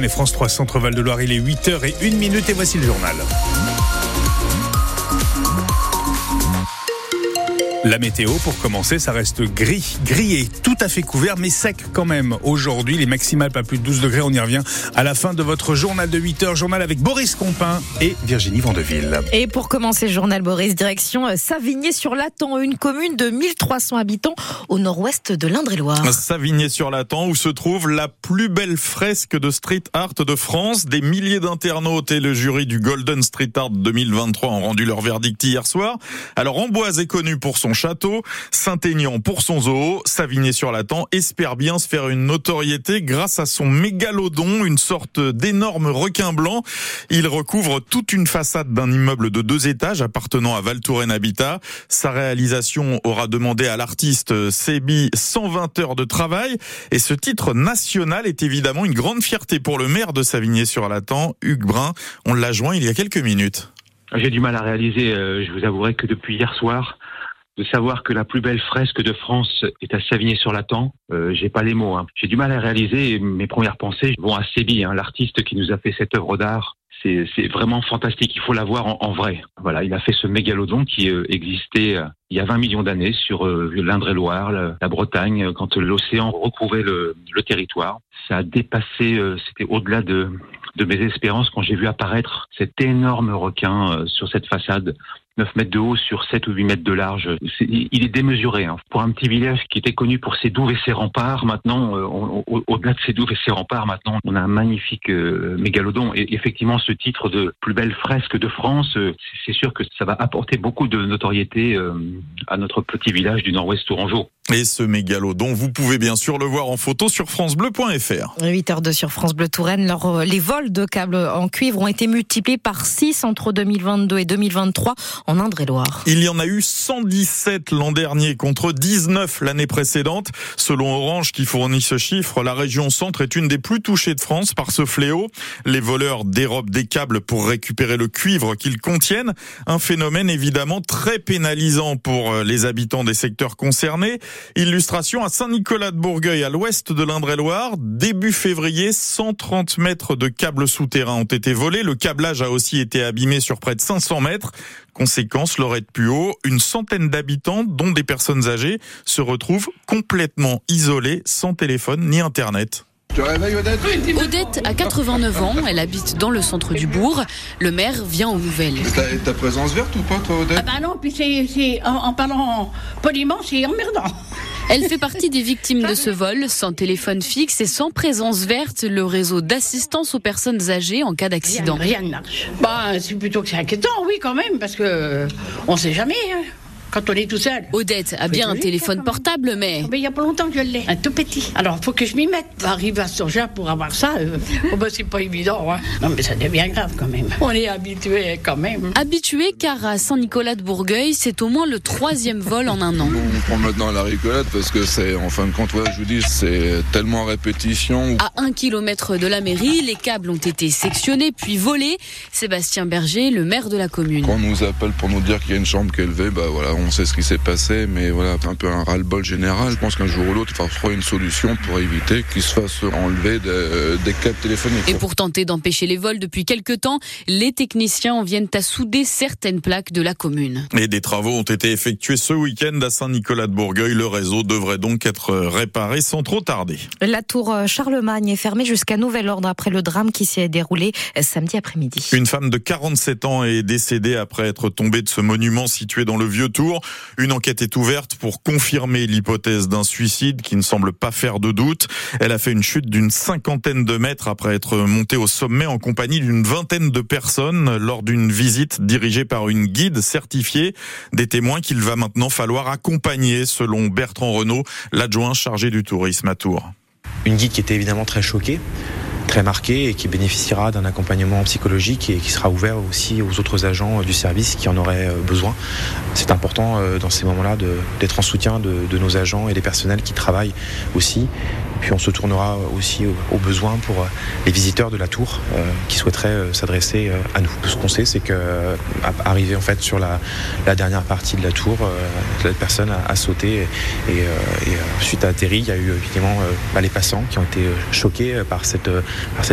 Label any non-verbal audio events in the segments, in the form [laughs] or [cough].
Et France 3 Centre Val de Loire, il est 8h et 1 minute et voici le journal. La météo, pour commencer, ça reste gris, gris et tout à fait couvert, mais sec quand même. Aujourd'hui, les maximales pas plus de 12 degrés, on y revient à la fin de votre journal de 8 heures, journal avec Boris Compin et Virginie Vandeville. Et pour commencer, journal Boris, direction Savigné-sur-Latan, une commune de 1300 habitants au nord-ouest de l'Indre-et-Loire. Savigné-sur-Latan, où se trouve la plus belle fresque de street art de France. Des milliers d'internautes et le jury du Golden Street Art 2023 ont rendu leur verdict hier soir. Alors, Amboise est connu pour son château. Saint-Aignan pour son zoo. Savigné-sur-Latan espère bien se faire une notoriété grâce à son mégalodon, une sorte d'énorme requin blanc. Il recouvre toute une façade d'un immeuble de deux étages appartenant à Val Habitat. Sa réalisation aura demandé à l'artiste Sébi 120 heures de travail et ce titre national est évidemment une grande fierté pour le maire de Savigné-sur-Latan, Hugues Brun. On l'a joint il y a quelques minutes. J'ai du mal à réaliser, euh, je vous avouerai que depuis hier soir, de savoir que la plus belle fresque de France est à Savigny-sur-Latan, euh, j'ai pas les mots. Hein. J'ai du mal à réaliser. Mes premières pensées vont à Sébi, hein, l'artiste qui nous a fait cette œuvre d'art. C'est vraiment fantastique. Il faut la voir en, vrai. Voilà, il a fait ce mégalodon qui euh, existait euh, il y a 20 millions d'années sur euh, l'Indre-et-Loire, la, Bretagne, quand l'océan recouvrait le, le, territoire. Ça a dépassé, c'était au-delà de, de mes espérances quand j'ai vu apparaître cet énorme requin sur cette façade 9 mètres de haut sur 7 ou 8 mètres de large. il est démesuré. Hein. Pour un petit village qui était connu pour ses douves et ses remparts, maintenant, euh, au-delà de ses douves et ses remparts, maintenant, on a un magnifique euh, mégalodon. Et effectivement, ce titre de plus belle fresque de France, euh, c'est sûr que ça va apporter beaucoup de notoriété à notre petit village du nord-ouest tourangeau. Et ce mégalodon, vous pouvez bien sûr le voir en photo sur francebleu.fr. 8h02 sur France Bleu Touraine. les vols de câbles en cuivre ont été multipliés par 6 entre 2022 et 2023 en Indre-et-Loire. Il y en a eu 117 l'an dernier contre 19 l'année précédente. Selon Orange qui fournit ce chiffre, la région centre est une des plus touchées de France par ce fléau. Les voleurs dérobent des câbles pour récupérer le cuivre qu'ils contiennent. Un phénomène évidemment très pénalisant pour euh, les habitants des secteurs concernés. Illustration à Saint-Nicolas de Bourgueil, à l'ouest de l'Indre-et-Loire. Début février, 130 mètres de câbles souterrains ont été volés. Le câblage a aussi été abîmé sur près de 500 mètres. Conséquence, Lorette Puot, une centaine d'habitants, dont des personnes âgées, se retrouvent complètement isolés, sans téléphone ni Internet. Tu réveilles Odette Odette a 89 ans, elle habite dans le centre du bourg. Le maire vient aux nouvelles. T'as ta présence verte ou pas, toi, Odette Ah bah non, puis c'est, en, en, parlant poliment, c'est emmerdant. Elle fait partie des victimes de [laughs] ce vol, sans téléphone fixe et sans présence verte, le réseau d'assistance aux personnes âgées en cas d'accident. Rien, ne marche. Bah, c'est plutôt que c'est inquiétant, oui, quand même, parce que on sait jamais. Hein quand on est tout seul. Odette a bien un téléphone portable, mais... Mais il y a pas longtemps que je l'ai, un tout petit. Alors, il faut que je m'y mette. Arrive à Sorgin pour avoir ça, euh, [laughs] oh ben, c'est pas évident. Hein. Non, mais ça devient grave quand même. On est habitué quand même. Habitué, car à Saint-Nicolas de Bourgueil, c'est au moins le troisième vol en un an. On prend maintenant la rigolade parce que c'est, en fin de compte, je vous dis, c'est tellement répétition. À un kilomètre de la mairie, les câbles ont été sectionnés puis volés. Sébastien Berger, le maire de la commune. Quand on nous appelle pour nous dire qu'il y a une chambre qui est levée, bah voilà, on sait ce qui s'est passé, mais voilà, un peu un ras-le-bol général. Je pense qu'un jour ou l'autre, il faudra trouver une solution pour éviter qu'il se fasse enlever des câbles téléphoniques. Et pour tenter d'empêcher les vols depuis quelques temps, les techniciens en viennent à souder certaines plaques de la commune. Et des travaux ont été effectués ce week-end à Saint-Nicolas de Bourgueil. Le réseau devrait donc être réparé sans trop tarder. La tour Charlemagne est fermée jusqu'à nouvel ordre après le drame qui s'est déroulé samedi après-midi. Une femme de 47 ans est décédée après être tombée de ce monument situé dans le vieux tour. Une enquête est ouverte pour confirmer l'hypothèse d'un suicide qui ne semble pas faire de doute. Elle a fait une chute d'une cinquantaine de mètres après être montée au sommet en compagnie d'une vingtaine de personnes lors d'une visite dirigée par une guide certifiée. Des témoins qu'il va maintenant falloir accompagner selon Bertrand Renault, l'adjoint chargé du tourisme à Tours. Une guide qui était évidemment très choquée très marqué et qui bénéficiera d'un accompagnement psychologique et qui sera ouvert aussi aux autres agents euh, du service qui en auraient euh, besoin. C'est important euh, dans ces moments-là d'être en soutien de, de, nos agents et des personnels qui travaillent aussi Puis on se tournera aussi aux, besoins pour les visiteurs de la tour qui souhaiteraient s'adresser à nous. Ce qu'on sait, c'est que arrivé en fait sur la, dernière partie de la tour, la personne a, sauté et, suite à atterri, il y a eu évidemment bah, les passants qui ont été choqués par cette,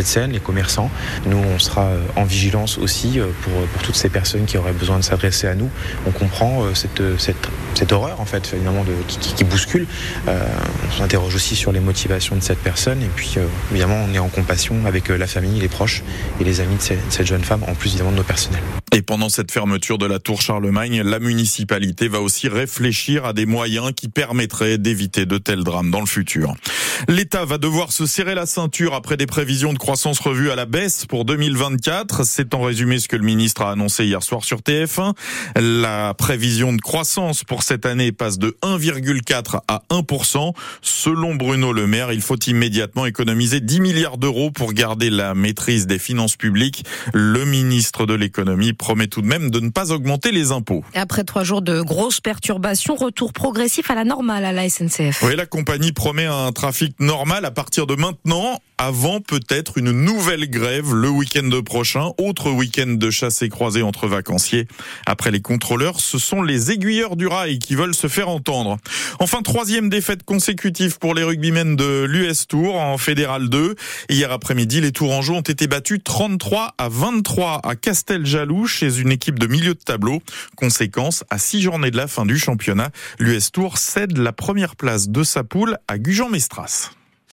scène, les commerçants. Nous, on sera en vigilance aussi pour, toutes ces personnes qui auraient besoin de s'adresser à nous. On comprend cette, horreur en fait finalement qui, bouscule. Euh, on s'interroge aussi sur les motivations de cette personne et puis euh, évidemment on est en compassion avec euh, la famille, les proches et les amis de cette, jeune femme, en plus évidemment de nos personnels. Et pendant cette fermeture de la tour Charlemagne, la municipalité va aussi réfléchir à des moyens qui permettraient d'éviter de tels drames dans le futur. L'État va devoir se serrer la ceinture après des prévisions de croissance revues à la baisse pour 2024. C'est en résumé ce que le ministre a annoncé hier soir sur TF1. La prévision de croissance pour cette année passe de 1,4 à 1%. Selon Bruno Le Maire, il faut immédiatement économiser 10 milliards d'euros pour garder la maîtrise des finances publiques. Le ministre de l'économie promet tout de même de ne pas augmenter les impôts. Après trois jours de grosses perturbations, retour progressif à la normale à la SNCF. Oui, la compagnie promet un trafic normal à partir de maintenant, avant peut-être une nouvelle grève le week-end prochain. Autre week-end de chasse et croisée entre vacanciers. Après les contrôleurs, ce sont les aiguilleurs du rail qui veulent se faire entendre. Enfin, troisième défaite consécutive pour les rugbymen de l'US Tour en Fédéral 2. Hier après-midi, les Tourangeaux ont été battus 33 à 23 à Casteljaloux chez une équipe de milieu de tableau. Conséquence, à six journées de la fin du championnat, l'US Tour cède la première place de sa poule à Gujan-Mestras.